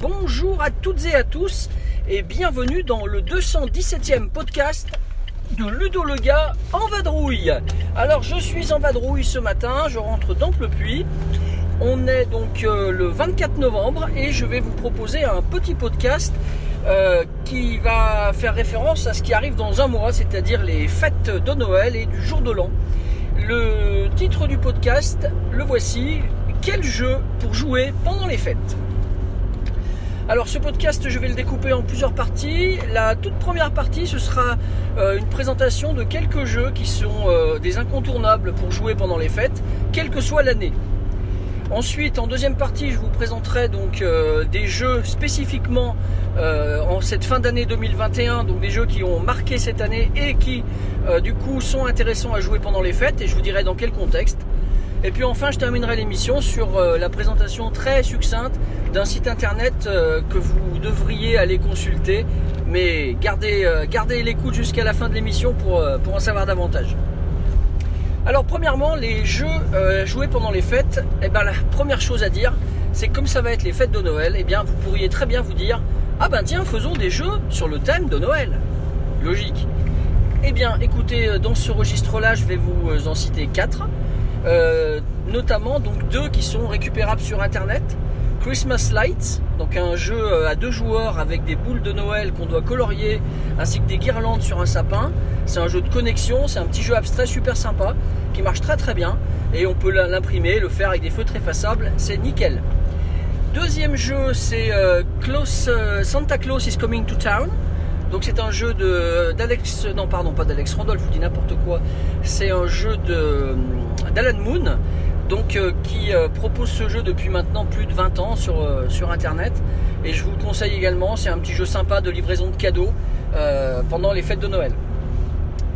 Bonjour à toutes et à tous et bienvenue dans le 217e podcast de Ludo le gars en vadrouille. Alors je suis en vadrouille ce matin, je rentre dans le puits. On est donc euh, le 24 novembre et je vais vous proposer un petit podcast euh, qui va faire référence à ce qui arrive dans un mois, c'est-à-dire les fêtes de Noël et du jour de l'an. Le titre du podcast, le voici, quel jeu pour jouer pendant les fêtes? Alors ce podcast, je vais le découper en plusieurs parties. La toute première partie, ce sera euh, une présentation de quelques jeux qui sont euh, des incontournables pour jouer pendant les fêtes, quelle que soit l'année. Ensuite, en deuxième partie, je vous présenterai donc euh, des jeux spécifiquement en cette fin d'année 2021, donc des jeux qui ont marqué cette année et qui du coup sont intéressants à jouer pendant les fêtes, et je vous dirai dans quel contexte. Et puis enfin, je terminerai l'émission sur euh, la présentation très succincte d'un site internet euh, que vous devriez aller consulter. Mais gardez, euh, gardez l'écoute jusqu'à la fin de l'émission pour, pour en savoir davantage. Alors premièrement, les jeux joués pendant les fêtes, eh ben, la première chose à dire, c'est comme ça va être les fêtes de Noël, eh bien vous pourriez très bien vous dire, ah ben tiens, faisons des jeux sur le thème de Noël. Logique. Eh bien écoutez, dans ce registre-là, je vais vous en citer quatre. Euh, notamment donc deux qui sont récupérables sur internet. Christmas Lights, donc un jeu euh, à deux joueurs avec des boules de Noël qu'on doit colorier, ainsi que des guirlandes sur un sapin. C'est un jeu de connexion, c'est un petit jeu abstrait super sympa qui marche très très bien et on peut l'imprimer, le faire avec des feutres effaçables, c'est nickel. Deuxième jeu, c'est euh, Santa Claus is Coming to Town. Donc c'est un jeu d'Alex, non pardon pas d'Alex Randolph, vous dis n'importe quoi. C'est un jeu de d'Alan Moon, donc euh, qui euh, propose ce jeu depuis maintenant plus de 20 ans sur, euh, sur internet. Et je vous le conseille également, c'est un petit jeu sympa de livraison de cadeaux pendant les fêtes de Noël.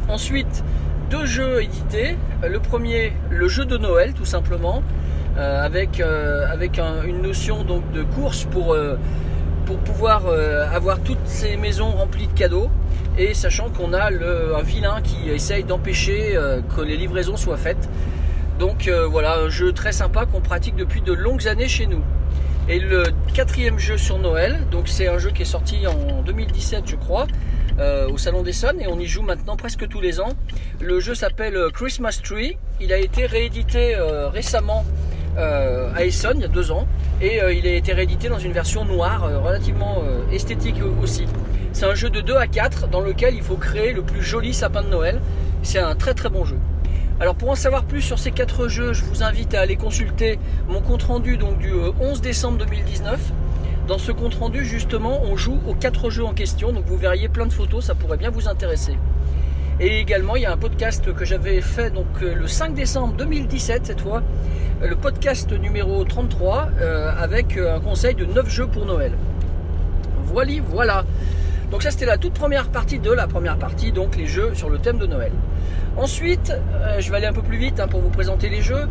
Ensuite, deux jeux édités. Le premier, le jeu de Noël tout simplement, avec, avec une notion donc de course pour pour pouvoir avoir toutes ces maisons remplies de cadeaux et sachant qu'on a le, un vilain qui essaye d'empêcher que les livraisons soient faites. Donc euh, voilà, un jeu très sympa qu'on pratique depuis de longues années chez nous. Et le quatrième jeu sur Noël, donc c'est un jeu qui est sorti en 2017 je crois, euh, au Salon d'Essonne et on y joue maintenant presque tous les ans. Le jeu s'appelle euh, Christmas Tree, il a été réédité récemment à Essonne il y a deux ans et il a été réédité dans une version noire relativement esthétique aussi. C'est un jeu de 2 à 4 dans lequel il faut créer le plus joli sapin de Noël. C'est un très très bon jeu. Alors pour en savoir plus sur ces quatre jeux, je vous invite à aller consulter mon compte rendu donc du 11 euh, décembre 2019. Dans ce compte rendu justement, on joue aux quatre jeux en question, donc vous verriez plein de photos, ça pourrait bien vous intéresser. Et également, il y a un podcast que j'avais fait donc euh, le 5 décembre 2017 cette fois, euh, le podcast numéro 33 avec un conseil de 9 jeux pour Noël. Voilà, voilà. Donc ça c'était la toute première partie de la première partie, donc les jeux sur le thème de Noël. Ensuite, euh, je vais aller un peu plus vite hein, pour vous présenter les jeux.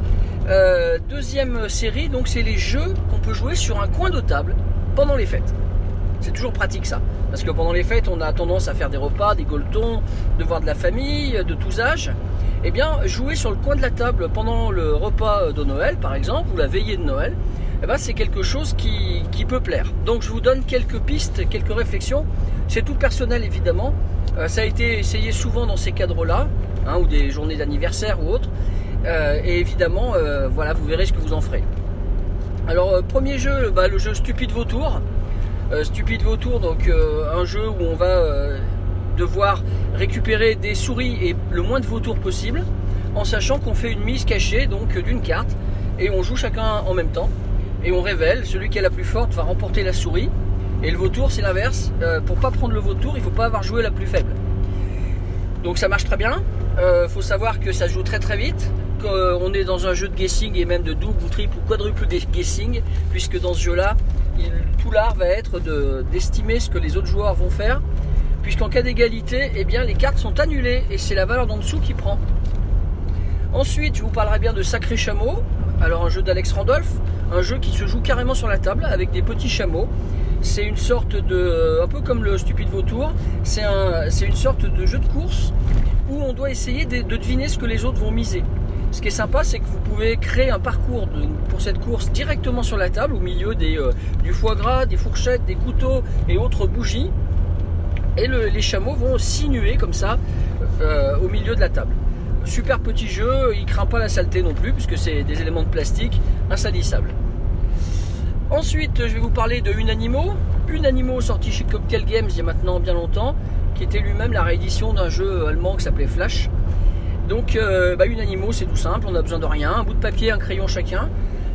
Euh, deuxième série, donc c'est les jeux qu'on peut jouer sur un coin de table pendant les fêtes. C'est toujours pratique ça, parce que pendant les fêtes, on a tendance à faire des repas, des goletons, de voir de la famille, de tous âges. Eh bien, jouer sur le coin de la table pendant le repas de Noël, par exemple, ou la veillée de Noël, eh ben, c'est quelque chose qui, peut plaire. Donc je vous donne quelques pistes, quelques réflexions. C'est tout personnel évidemment. Euh, ça a été essayé souvent dans ces cadres-là, hein, ou des journées d'anniversaire ou autres. Euh, et évidemment, euh, voilà, vous verrez ce que vous en ferez. Alors premier jeu, bah, le jeu Stupide Vautour. Stupide Vautour, donc un jeu où on va devoir récupérer des souris et le moins de vautours possible, en sachant qu'on fait une mise cachée donc d'une carte et on joue chacun en même temps et on révèle celui qui est la plus forte va remporter la souris et le vautour c'est l'inverse euh, pour pas prendre le vautour il faut pas avoir joué la plus faible. Donc ça marche très bien euh, faut savoir que ça joue très très vite qu'on est dans un jeu de guessing et même de double ou triple ou quadruple guessing puisque dans ce jeu là tout l'art va être d'estimer ce que les autres joueurs vont faire puisqu'en cas d'égalité eh les cartes sont annulées et c'est la valeur d'en dessous qui prend Ensuite, je vous parlerai bien de Sacré Chameau. Alors un jeu d'Alex Randolph, un jeu qui se joue carrément sur la table avec des petits chameaux. C'est une sorte de, un peu comme le Stupide Vautour, c'est un, c'est une sorte de jeu de course où on doit essayer de deviner ce que les autres vont miser. Ce qui est sympa, c'est que vous pouvez créer un parcours pour cette course directement sur la table, au milieu euh, du foie gras, des fourchettes, des couteaux et autres bougies. Et le- les chameaux vont sinuer comme ça euh, au milieu de la table. Super petit jeu, il craint pas la saleté non plus, puisque c'est des éléments de plastique insalissables. Ensuite, je vais vous parler de Unanimo. Unanimo sorti chez Cocktail Games il y a maintenant bien longtemps, qui était lui-même la réédition d'un jeu allemand qui s'appelait Flash. Donc, euh, bah, Unanimo, c'est tout simple, on n'a besoin de rien, un bout de papier, un crayon chacun,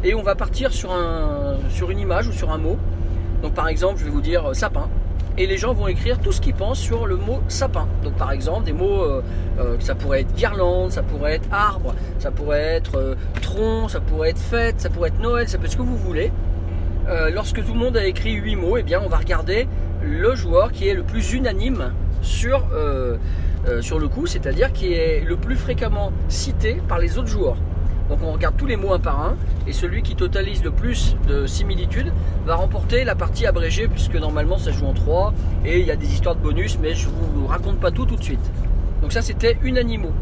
et on va partir sur, un, sur une image ou sur un mot. Donc, par exemple, je vais vous dire euh, sapin, et les gens vont écrire tout ce qu'ils pensent sur le mot sapin. Donc, par exemple, des mots, euh, euh, ça pourrait être guirlande, ça pourrait être arbre, ça pourrait être tronc, ça pourrait être fête, ça pourrait être Noël, ça peut être ce que vous voulez. Lorsque tout le monde a écrit 8 mots, eh bien, on va regarder le joueur qui est le plus unanime sur, euh, sur le coup, c'est-à-dire qui est le plus fréquemment cité par les autres joueurs. Donc on regarde tous les mots un par un, et celui qui totalise le plus de similitudes va remporter la partie abrégée, puisque normalement ça joue en 3, et il y a des histoires de bonus, mais je vous raconte pas tout tout de suite. Donc ça c'était Unanimo.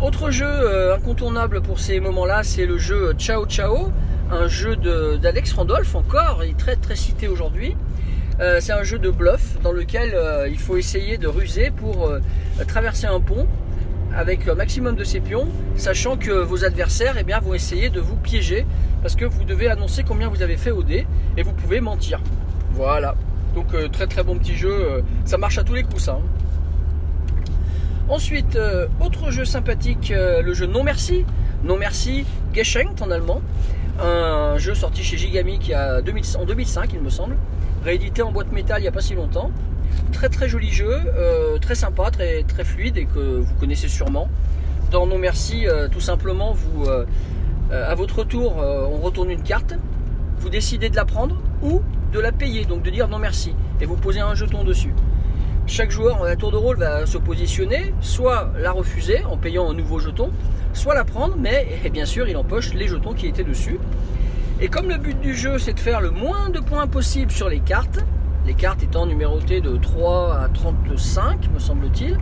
Autre jeu euh, incontournable pour ces moments-là, c'est le jeu Ciao Ciao, un jeu d'Alex Randolph encore, il est très très cité aujourd'hui. Euh, c'est un jeu de bluff dans lequel euh, il faut essayer de ruser pour euh, traverser un pont avec un maximum de ses pions, sachant que vos adversaires eh vont essayer de vous piéger parce que vous devez annoncer combien vous avez fait au dé et vous pouvez mentir. Voilà. Donc très très bon petit jeu, ça marche à tous les coups ça. hein. Ensuite, autre jeu sympathique, le jeu Non Merci. Non Merci Geschenkt en allemand. Un jeu sorti chez Gigami qui a 2000 en 2005 il me semble. Réédité en boîte métal il n'y a pas si longtemps. Très très joli jeu, euh, très sympa, très, très fluide et que vous connaissez sûrement. Dans Non Merci, euh, tout simplement, vous, euh, à votre tour, on retourne une carte. Vous décidez de la prendre ou de la payer, donc de dire non merci. Et vous posez un jeton dessus. Chaque joueur à tour de rôle va se positionner, soit la refuser en payant un nouveau jeton, soit la prendre, mais et bien sûr il empoche les jetons qui étaient dessus. Et comme le but du jeu c'est de faire le moins de points possible sur les cartes, les cartes étant numérotées de 3 à 35 me semble-t-il,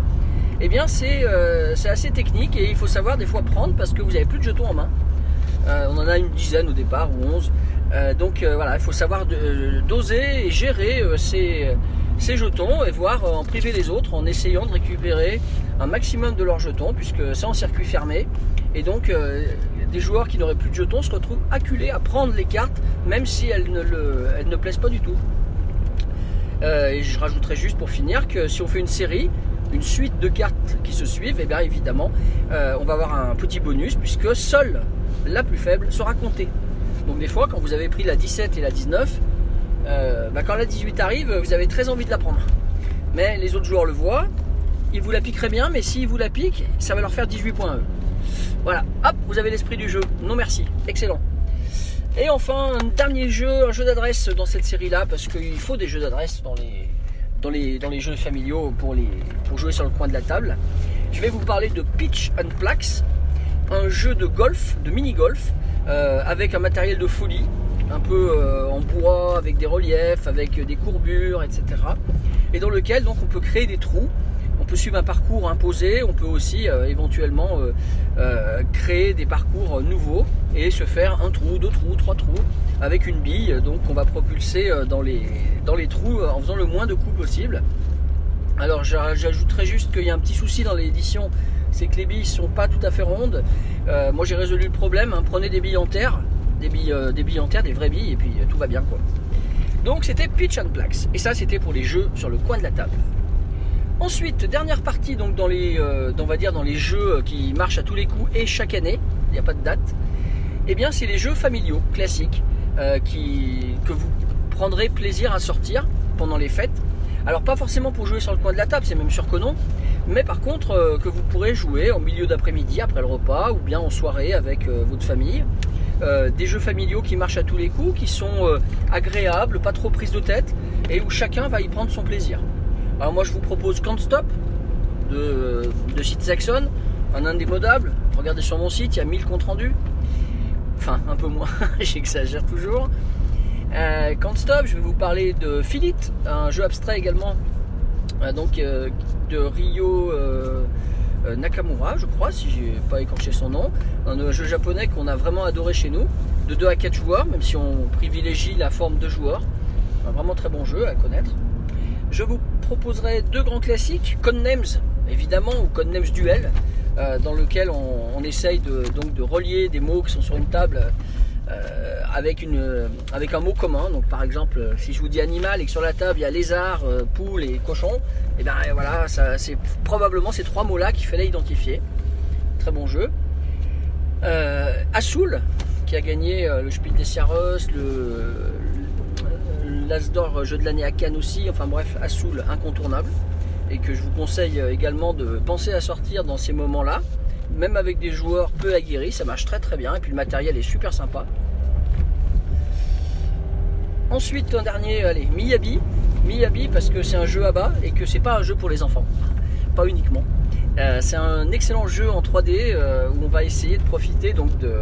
eh bien c'est euh, c'est assez technique et il faut savoir des fois prendre parce que vous n'avez plus de jetons en main. Euh, on en a une dizaine au départ ou 11. Euh, donc voilà, il faut savoir doser et gérer ces, jetons et voir en priver les autres en essayant de récupérer un maximum de leurs jetons puisque c'est en circuit fermé. Et donc des joueurs qui n'auraient plus de jetons se retrouvent acculés à prendre les cartes même si elles ne, plaisent pas du tout. Euh, et je rajouterai juste pour finir que si on fait une série, une suite de cartes qui se suivent, et bien évidemment, euh, on va avoir un petit bonus puisque seule la plus faible sera comptée. Donc des fois, quand vous avez pris la 17 et la 19, euh, bah, quand la 18 arrive, vous avez très envie de la prendre. Mais les autres joueurs le voient, ils vous la piqueraient bien, mais s'ils vous la piquent, ça va leur faire 18 points à eux. Voilà, hop, vous avez l'esprit du jeu. Non merci, excellent. Et enfin, un dernier jeu, un jeu d'adresse dans cette série-là, parce qu'il faut des jeux d'adresse dans les, jeux familiaux pour jouer sur le coin de la table. Je vais vous parler de Pitch and Plax, un jeu de golf, de mini-golf, euh, avec un matériel de folie, un peu euh, en bois, avec des reliefs, avec des courbures, etc. Et dans lequel donc on peut créer des trous. On peut suivre un parcours imposé, on peut aussi euh, éventuellement euh, euh, créer des parcours nouveaux et se faire un trou, deux trous, trois trous avec une bille donc on va propulser dans les, trous en faisant le moins de coups possible. Alors j'a- j'ajouterais juste qu'il y a un petit souci dans l'édition, c'est que les billes sont pas tout à fait rondes. Moi j'ai résolu le problème, hein, prenez des billes en terre, des billes, en terre, des vraies billes et puis tout va bien quoi. Donc c'était Pitch and Plax et ça c'était pour les jeux sur le coin de la table. Ensuite, dernière partie donc dans les, euh, on dans les jeux qui marchent à tous les coups et chaque année, il n'y a pas de date. Eh bien, c'est les jeux familiaux classiques euh, que vous prendrez plaisir à sortir pendant les fêtes. Alors pas forcément pour jouer sur le coin de la table, c'est même sûr que non. Mais par contre euh, que vous pourrez jouer en milieu d'après-midi après le repas ou bien en soirée avec euh, votre famille. Euh, des jeux familiaux qui marchent à tous les coups, qui sont euh, agréables, pas trop prises de tête et où chacun va y prendre son plaisir. Alors moi je vous propose Can't Stop de, de Sid Saxon un indémodable. Regardez sur mon site, il y a 1000 comptes rendus. Enfin, un peu moins, j'exagère toujours. Euh, Can't Stop, je vais vous parler de Philip, un jeu abstrait également, euh, donc euh, de Ryo euh, euh, Nakamura, je crois, si j'ai pas écorché son nom. Un jeu japonais qu'on a vraiment adoré chez nous, de 2 à 4 joueurs, même si on privilégie la forme de joueurs. Un vraiment très bon jeu à connaître. Je vous proposerai deux grands classiques, Codenames évidemment, ou Codenames Duel, euh, dans lequel on, essaye de, donc de relier des mots qui sont sur une table euh, avec, une, avec un mot commun. Donc par exemple, si je vous dis animal et que sur la table il y a lézard, euh, poule et cochon, et bien voilà, c'est probablement ces trois mots-là qu'il fallait identifier. Très bon jeu. Assoul, qui a gagné le Spiel des Sierras, le l'As d'or jeu de l'année à Cannes aussi. Enfin bref, Assoul incontournable et que je vous conseille également de penser à sortir dans ces moments-là, même avec des joueurs peu aguerris, ça marche très très bien et puis le matériel est super sympa. Ensuite un dernier, allez, Miyabi, Miyabi parce que c'est un jeu à bas et que c'est pas un jeu pour les enfants, pas uniquement. Euh, c'est un excellent jeu en 3D euh, où on va essayer de profiter donc de,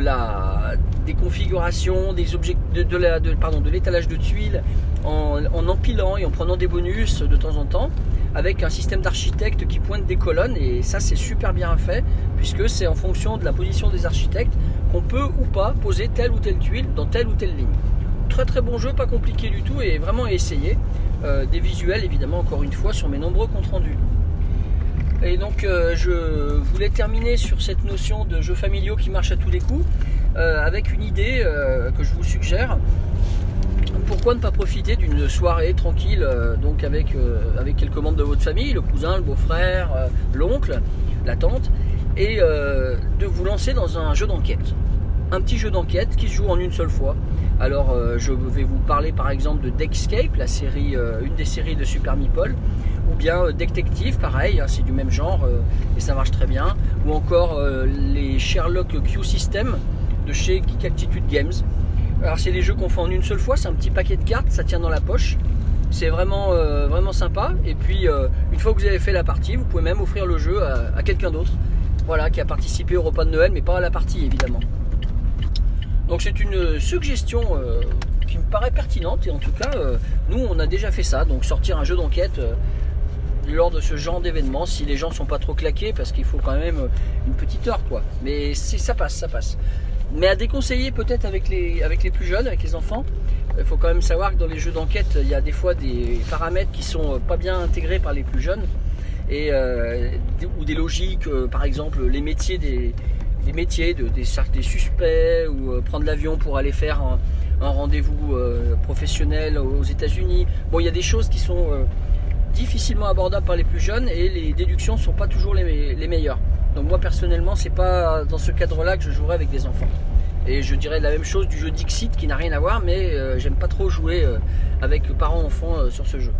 de des configurations, de, l'étalage de tuiles en, empilant et en prenant des bonus de temps en temps avec un système d'architectes qui pointe des colonnes et ça c'est super bien fait puisque c'est en fonction de la position des architectes qu'on peut ou pas poser telle ou telle tuile dans telle ou telle ligne. Très très bon jeu, pas compliqué du tout et vraiment essayer. Euh, des visuels évidemment encore une fois sur mes nombreux comptes rendus. Et donc euh, je voulais terminer sur cette notion de jeux familiaux qui marche à tous les coups euh, avec une idée euh, que je vous suggère. Pourquoi ne pas profiter d'une soirée tranquille donc avec, quelques membres de votre famille, le cousin, le beau-frère, l'oncle, la tante, et de vous lancer dans un jeu d'enquête. Un petit jeu d'enquête qui se joue en une seule fois. Alors je vais vous parler par exemple de Deckscape, la série, une des séries de Super Meeple, ou bien euh, Detective, pareil, hein, c'est du même genre euh, et ça marche très bien, ou encore euh, les Sherlock Q System de chez Geek Games. Alors c'est des jeux qu'on fait en une seule fois, c'est un petit paquet de cartes, ça tient dans la poche. C'est vraiment, vraiment sympa. Et puis une fois que vous avez fait la partie, vous pouvez même offrir le jeu à, quelqu'un d'autre. Voilà, qui a participé au repas de Noël, mais pas à la partie évidemment. Donc c'est une suggestion qui me paraît pertinente et en tout cas nous on a déjà fait ça, donc sortir un jeu d'enquête lors de ce genre d'événement si les gens sont pas trop claqués parce qu'il faut quand même euh, une petite heure quoi. Mais ça passe, ça passe. Mais à déconseiller peut-être avec les, avec les plus jeunes, avec les enfants. Il faut quand même savoir que dans les jeux d'enquête, il y a des fois des paramètres qui sont euh, pas bien intégrés par les plus jeunes. Et, euh, ou des logiques, par exemple les métiers des, des métiers, de, des, des suspects, ou prendre l'avion pour aller faire un, un rendez-vous professionnel aux États-Unis. Bon, il y a des choses qui sont difficilement abordables par les plus jeunes et les déductions sont pas toujours les, meilleures. Donc moi personnellement, c'est pas dans ce cadre-là que je jouerai avec des enfants. Et je dirais la même chose du jeu Dixit qui n'a rien à voir, mais euh, j'aime pas trop jouer euh, avec parents-enfants euh, sur ce jeu.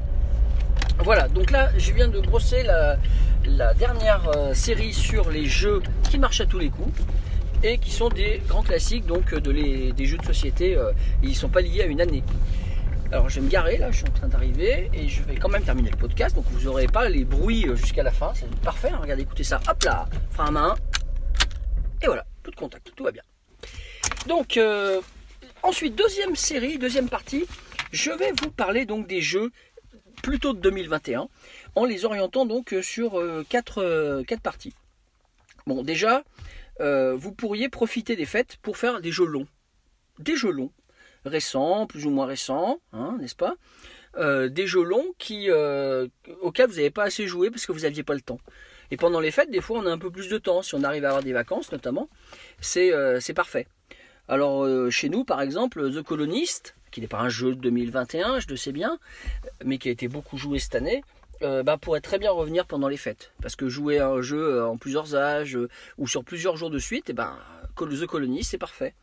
Voilà, donc là je viens de brosser la, dernière série sur les jeux qui marchent à tous les coups et qui sont des grands classiques donc des jeux de société. ils ne sont pas liés à une année. Alors je vais me garer là, je suis en train d'arriver et je vais quand même terminer le podcast, donc vous n'aurez pas les bruits euh, jusqu'à la fin, c'est parfait. hein. regardez, écoutez ça, hop là, frein à main, et voilà, tout de contact, tout va bien. Donc euh, ensuite deuxième série, deuxième partie, je vais vous parler donc des jeux plutôt de 2021 en les orientant donc euh, sur quatre, quatre parties. Bon déjà, vous pourriez profiter des fêtes pour faire des jeux longs, des jeux longs récents, plus ou moins récents, hein, n'est-ce pas Euh, Des jeux longs qui, euh, auxquels vous n'avez pas assez joué parce que vous n'aviez pas le temps. Et pendant les fêtes, des fois, on a un peu plus de temps. Si on arrive à avoir des vacances, notamment, c'est euh, parfait. Alors, chez nous, par exemple, The Colonist, qui n'est pas un jeu de 2021, je le sais bien, mais qui a été beaucoup joué cette année, bah, pourrait très bien revenir pendant les fêtes. Parce que jouer un jeu en plusieurs âges ou sur plusieurs jours de suite, et ben, The Colonist, c'est parfait.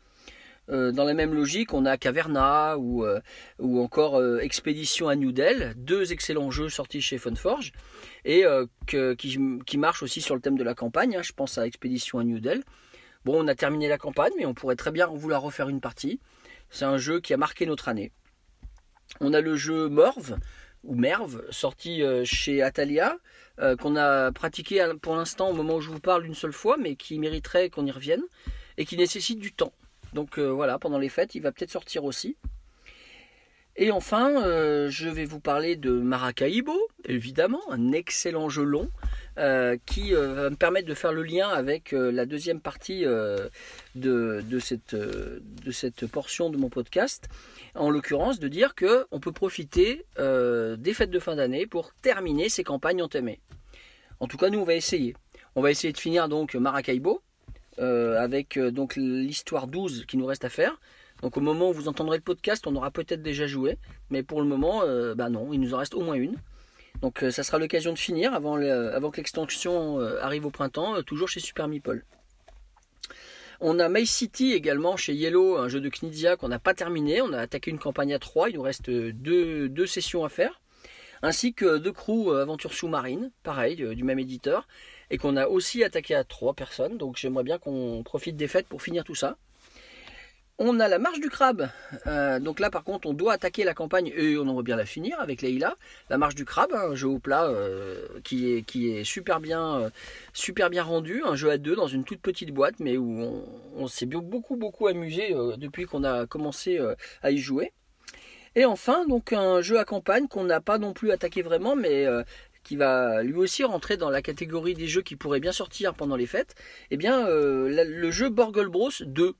Euh, dans la même logique, on a Caverna ou, euh, encore euh, Expédition à New Delhi, deux excellents jeux sortis chez Funforge et qui, marchent aussi sur le thème de la campagne. hein. Je pense à Expédition à New Delhi. Bon, on a terminé la campagne, mais on pourrait très bien vouloir refaire une partie. C'est un jeu qui a marqué notre année. On a le jeu Morve ou Merve, sorti chez Atalia, qu'on a pratiqué à- pour l'instant au moment où je vous parle une seule fois, mais qui mériterait qu'on y revienne et qui nécessite du temps. Donc euh, voilà, pendant les fêtes, il va peut-être sortir aussi. Et enfin, euh, je vais vous parler de Maracaibo, évidemment, un excellent jeu long euh, qui euh, va me permettre de faire le lien avec la deuxième partie de, cette, portion de mon podcast. En l'occurrence, de dire que on peut profiter des fêtes de fin d'année pour terminer ces campagnes entamées. En tout cas, nous, on va essayer. On va essayer de finir donc Maracaibo euh, avec euh, donc l'histoire 12 qui nous reste à faire. Donc au moment où vous entendrez le podcast, on aura peut-être déjà joué, mais pour le moment, euh, bah non, il nous en reste au moins une. Donc ça sera l'occasion de finir avant, que l'extension arrive au printemps, toujours chez Super Meeple. On a Maze City également chez Yellow, un jeu de Knizia qu'on n'a pas terminé. On a attaqué une campagne à 3, il nous reste deux, deux sessions à faire. Ainsi que The Crew euh, Aventure sous-marine, pareil, du même éditeur. Et qu'on a aussi attaqué à 3 personnes. Donc j'aimerais bien qu'on profite des fêtes pour finir tout ça. On a la marche du crabe. Euh, donc là, par contre, on doit attaquer la campagne et on aimerait bien la finir avec Leïla. La marche du crabe, un jeu au plat euh, qui, est, super bien, euh, super bien rendu. Un jeu à deux dans une toute petite boîte, mais où on, on s'est beaucoup, beaucoup amusé depuis qu'on a commencé à y jouer. Et enfin, donc un jeu à campagne qu'on n'a pas non plus attaqué vraiment, mais qui va lui aussi rentrer dans la catégorie des jeux qui pourraient bien sortir pendant les fêtes. Eh bien, euh, le jeu Borgol Bros 2.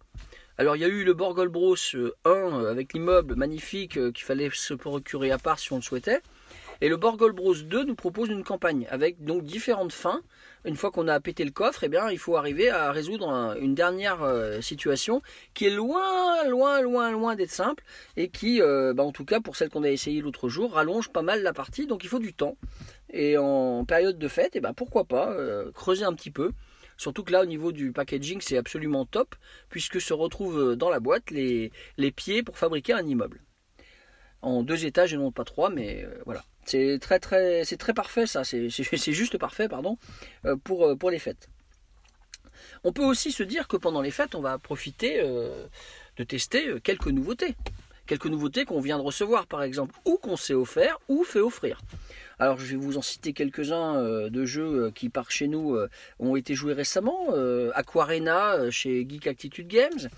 Alors il y a eu le Borgol Bros euh, 1 euh, avec l'immeuble magnifique euh, qu'il fallait se procurer à part si on le souhaitait. Et le Borgol Bros 2 nous propose une campagne avec donc différentes fins. Une fois qu'on a pété le coffre, eh bien, il faut arriver à résoudre un- une dernière euh, situation qui est loin, loin, loin, loin d'être simple et qui, euh, bah, en tout cas pour celle qu'on a essayé l'autre jour, rallonge pas mal la partie. Donc il faut du temps. Et en période de fête, eh ben, pourquoi pas euh, creuser un petit peu. Surtout que là, au niveau du packaging, c'est absolument top, puisque se retrouvent dans la boîte les, pieds pour fabriquer un immeuble. En deux étages et non pas trois, mais euh, voilà. C'est très parfait ça, c'est juste parfait pardon euh, pour, euh, les fêtes. On peut aussi se dire que pendant les fêtes, on va profiter euh, de tester euh, quelques nouveautés. Quelques nouveautés qu'on vient de recevoir par exemple, ou qu'on s'est offert, ou fait offrir. Alors je vais vous en citer quelques-uns euh, de jeux euh, qui par chez nous euh, ont été joués récemment. Aquarena chez Geek Attitude Games.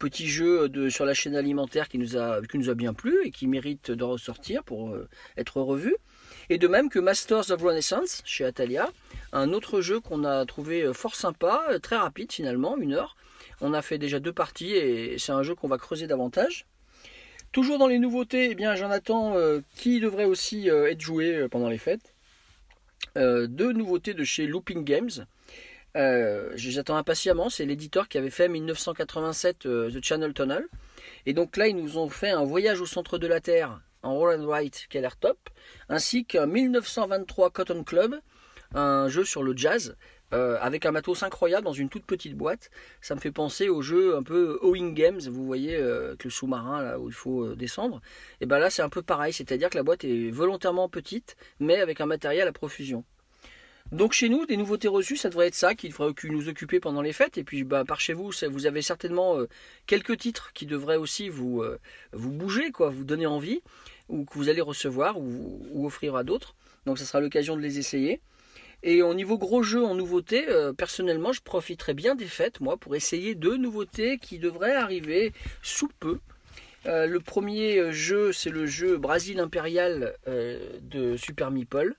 Petit jeu sur la chaîne alimentaire qui nous, a, qui nous a bien plu et qui mérite de ressortir pour être revu. Et de même que Masters of Renaissance chez Atalia, un autre jeu qu'on a trouvé fort sympa, très rapide finalement, une heure. On a fait déjà deux parties et c'est un jeu qu'on va creuser davantage. Toujours dans les nouveautés, eh bien j'en attends euh, qui devrait aussi euh, être joué euh, pendant les fêtes. Deux nouveautés de chez Looping Games. J'attends impatiemment, c'est l'éditeur qui avait fait 1987 euh, The Channel Tunnel. Et donc là, ils nous ont fait un voyage au centre de la Terre en roll and write qui a l'air top, ainsi qu'un 1923 Cotton Club, un jeu sur le jazz, euh, avec un matos incroyable dans une toute petite boîte. Ça me fait penser au jeu un peu Owing Games, vous voyez, euh, avec le sous-marin là où il faut euh, descendre. Et ben là, c'est un peu pareil, c'est-à-dire que la boîte est volontairement petite, mais avec un matériel à profusion. Donc chez nous, des nouveautés reçues, ça devrait être ça qui devrait nous occuper pendant les fêtes. Et puis bah, par chez vous, vous avez certainement euh, quelques titres qui devraient aussi vous, vous bouger, quoi, vous donner envie, ou que vous allez recevoir ou offrir à d'autres. Donc ça sera l'occasion de les essayer. Et au niveau gros jeu en nouveauté, euh, personnellement, je profiterai bien des fêtes, moi, pour essayer deux nouveautés qui devraient arriver sous peu. Euh, le premier euh, jeu, c'est le jeu Brasil Impérial de Super Meeple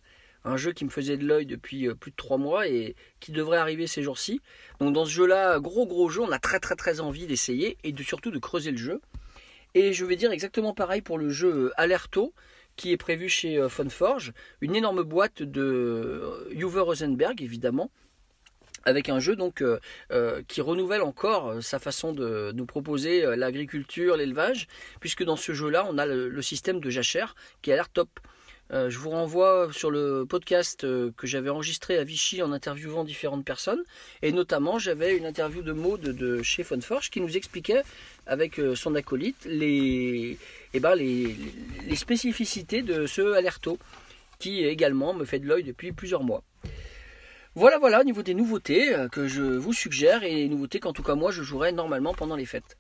un jeu qui me faisait de l'œil depuis plus de trois mois et qui devrait arriver ces jours-ci. Donc dans ce jeu-là, gros gros jeu, on a très très très envie d'essayer et surtout de creuser le jeu. Et je vais dire exactement pareil pour le jeu Alerto qui est prévu chez euh, Funforge, une énorme boîte de euh, Uwe Rosenberg évidemment avec un jeu donc euh, qui renouvelle encore sa façon de nous proposer l'agriculture, l'élevage, puisque dans ce jeu-là, on a le, le système de jachère qui a l'air top. Euh, je vous renvoie sur le podcast euh, que j'avais enregistré à Vichy en interviewant différentes personnes. Et notamment, j'avais une interview de Maud de chez Funforge qui nous expliquait, avec euh, son acolyte, les, eh ben, les, spécificités de ce Alerto, qui également me fait de l'œil depuis plusieurs mois. Voilà, voilà, au niveau des nouveautés que je vous suggère et les nouveautés qu'en tout cas moi je jouerai normalement pendant les fêtes.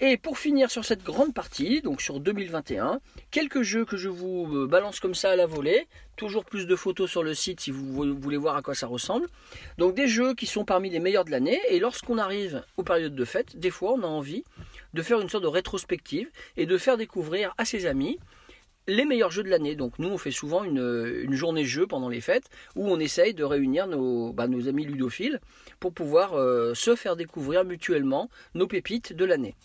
Et pour finir sur cette grande partie, donc sur 2021, quelques jeux que je vous euh, balance comme ça à la volée. Toujours plus de photos sur le site si vous voulez voir à quoi ça ressemble. Donc des jeux qui sont parmi les meilleurs de l'année. Et lorsqu'on arrive aux périodes de fête, des fois on a envie de faire une sorte de rétrospective et de faire découvrir à ses amis les meilleurs jeux de l'année. Donc nous, on fait souvent une, journée jeu pendant les fêtes où on essaye de réunir nos, bah, amis ludophiles pour pouvoir euh, se faire découvrir mutuellement nos pépites de l'année.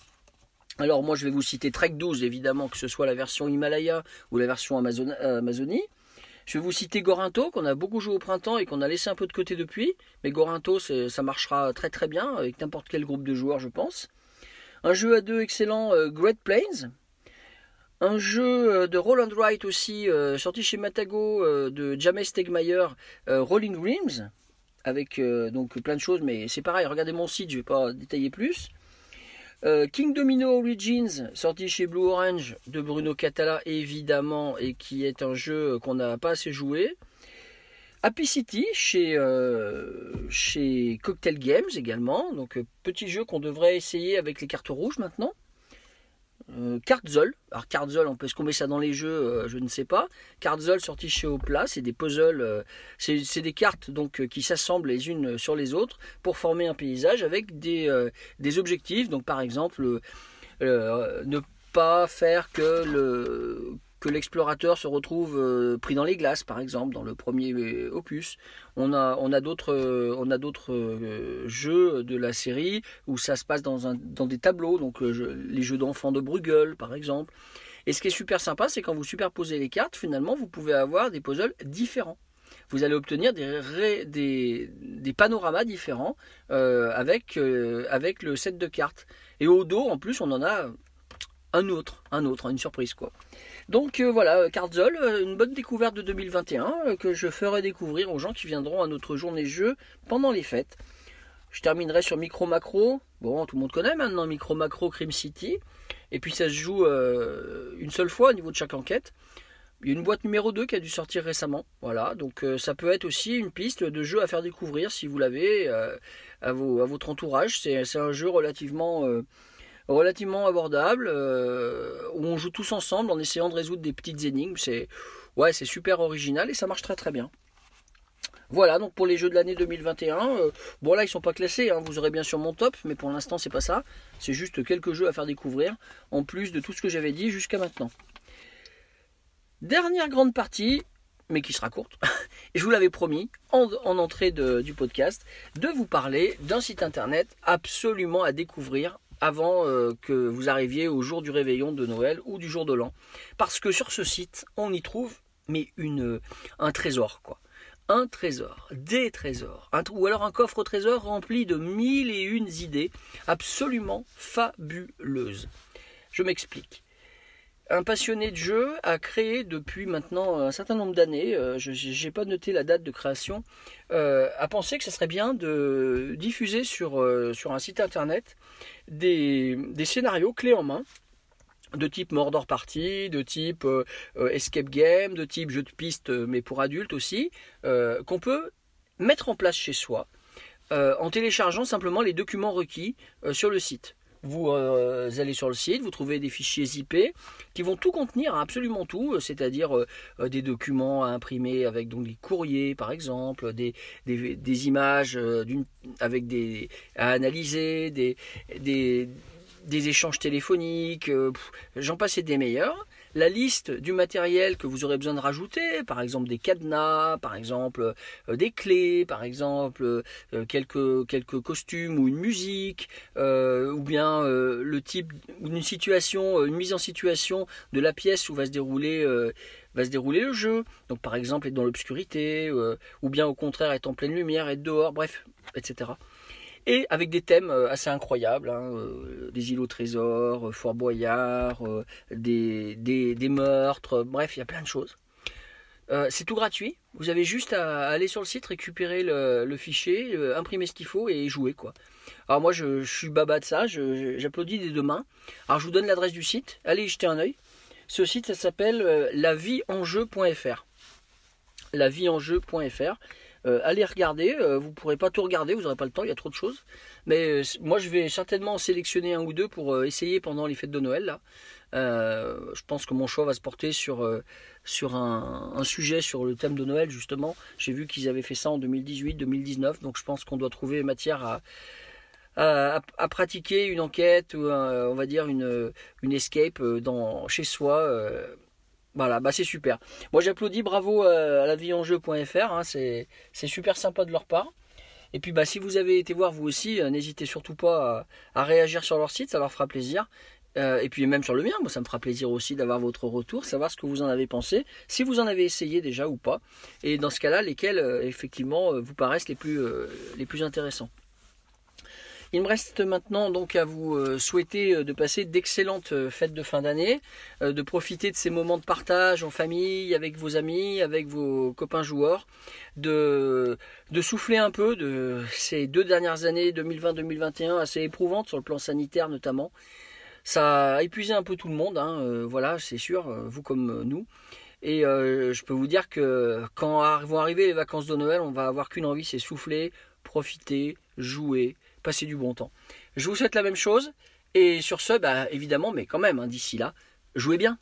Alors moi, je vais vous citer Trek 12, évidemment, que ce soit la version Himalaya ou la version euh, Amazonie. Je vais vous citer Gorinto, qu'on a beaucoup joué au printemps et qu'on a laissé un peu de côté depuis. Mais Gorinto, ça marchera très très bien avec n'importe quel groupe de joueurs, je pense. Un jeu à deux excellent, euh, Great Plains, un jeu euh, de Roland Wright aussi, sorti chez Matago de James Stegmaier, Rolling Rims, avec donc plein de choses, mais c'est pareil, regardez mon site, je ne vais pas détailler plus. King Domino Origins, sorti chez Blue Orange de Bruno Catala, évidemment, et qui est un jeu qu'on n'a pas assez joué. Happy City chez, chez Cocktail Games également, donc petit jeu qu'on devrait essayer avec les cartes rouges maintenant. Euh, alors Cartzol, on peut se met ça dans les jeux, euh, je ne sais pas. Cartzol sorti chez Opla, c'est des puzzles, euh, c'est des cartes donc qui s'assemblent les unes sur les autres pour former un paysage avec des, des objectifs. Donc par exemple, ne pas faire que le que l'explorateur se retrouve euh, pris dans les glaces, par exemple, dans le premier euh, opus. On a, d'autres, euh, on a d'autres jeux de la série où ça se passe dans, des tableaux, donc les jeux d'enfants de Bruegel, par exemple. Et ce qui est super sympa, c'est quand vous superposez les cartes, finalement, vous pouvez avoir des puzzles différents. Vous allez obtenir des, des, des panoramas différents avec, avec le set de cartes. Et au dos, en plus, on en a un autre, un autre, une surprise quoi. Donc euh, voilà, Cardzol, euh, une bonne découverte de 2021 euh, que je ferai découvrir aux gens qui viendront à notre journée jeu pendant les fêtes. Je terminerai sur Micro Macro. Bon, tout le monde connaît maintenant Micro Macro Crime City. Et puis ça se joue une seule fois au niveau de chaque enquête. Il y a une boîte numéro 2 qui a dû sortir récemment. Voilà, donc ça peut être aussi une piste de jeu à faire découvrir si vous l'avez à, votre entourage. C'est un jeu relativement relativement abordable, euh, où on joue tous ensemble en essayant de résoudre des petites énigmes. C'est super original et ça marche très très bien. Voilà, donc pour les jeux de l'année 2021, euh, bon là ils sont pas classés, hein, vous aurez bien sûr mon top, mais pour l'instant c'est pas ça. C'est juste quelques jeux à faire découvrir, en plus de tout ce que j'avais dit jusqu'à maintenant. Dernière grande partie, mais qui sera courte, et je vous l'avais promis en, entrée du podcast, de vous parler d'un site internet absolument à découvrir avant euh, que vous arriviez au jour du réveillon de Noël ou du jour de l'an. Parce que sur ce site, on y trouve mais une, un trésor, quoi. Un trésor, des trésors, ou alors un coffre au trésor rempli de mille et une idées absolument fabuleuses. Je m'explique un passionné de jeu a créé depuis maintenant un certain nombre d'années, euh, je n'ai pas noté la date de création, euh, a pensé que ce serait bien de diffuser sur, euh, sur un site internet des, scénarios clés en main de type Mordor Party, de type Escape Game, de type jeu de piste mais pour adultes aussi, qu'on peut mettre en place chez soi en téléchargeant simplement les documents requis sur le site. Vous euh, allez sur le site, vous trouvez des fichiers IP qui vont tout contenir, absolument tout, euh, c'est-à-dire euh, des documents à imprimer avec des courriers par exemple, des, images avec des à analyser, des, échanges téléphoniques, j'en passe des meilleurs la liste du matériel que vous aurez besoin de rajouter, par exemple des cadenas, par exemple euh, des clés, par exemple euh, quelques, quelques costumes ou une musique, euh, ou bien le type, une situation, une mise en situation de la pièce où va se dérouler va se dérouler le jeu. Donc par exemple être dans l'obscurité, ou bien au contraire être en pleine lumière, être dehors, bref, etc et avec des thèmes euh, assez incroyables, hein, euh, des îlots trésors, euh, Fort Boyard, des, des, meurtres, bref, il y a plein de choses. c'est tout gratuit. Vous avez juste à aller sur le site, récupérer le, fichier, imprimer ce qu'il faut et jouer quoi. Alors moi je, suis baba de ça, j'applaudis des deux mains. Alors je vous donne l'adresse du site, allez y jeter un oeil. Ce site ça s'appelle laviesenjeu.fr. Laviesenjeu.fr. euh, allez regarder. Euh, vous pourrez pas tout regarder, vous n'aurez pas le temps, il y a trop de choses. Mais euh, moi, je vais certainement sélectionner un ou deux pour essayer pendant les fêtes de Noël. Je pense que mon choix va se porter sur un, sujet sur le thème de Noël justement. J'ai vu qu'ils avaient fait ça en 2018-2019, donc je pense qu'on doit trouver matière à pratiquer une enquête ou on va dire une, escape dans, chez soi. Voilà, bah c'est super. Moi j'applaudis, bravo euh, à lavielenjeu.fr, hein, c'est c'est super sympa de leur part. Et puis bah si vous avez été voir vous aussi, euh, n'hésitez surtout pas à, réagir sur leur site, ça leur fera plaisir. Euh, et puis même sur le mien, moi ça me fera plaisir aussi d'avoir votre retour, savoir ce que vous en avez pensé, si vous en avez essayé déjà ou pas, et dans ce cas-là, lesquels effectivement vous paraissent les plus intéressants. Il me reste maintenant donc à vous euh, souhaiter euh, de passer d'excellentes euh, fêtes de fin d'année, de profiter de ces moments de partage en famille, avec vos amis, avec vos copains joueurs, de, souffler un peu de ces deux dernières années 2020-2021 assez éprouvantes sur le plan sanitaire notamment. Ça a épuisé un peu tout le monde, hein, voilà, c'est sûr, vous comme nous. Et je peux vous dire que quand vont arriver les vacances de Noël, on va avoir qu'une envie, c'est souffler, profiter, jouer, passer du bon temps. Je vous souhaite la même chose. Et sur ce, bah, évidemment, mais quand même, hein, d'ici là, jouez bien.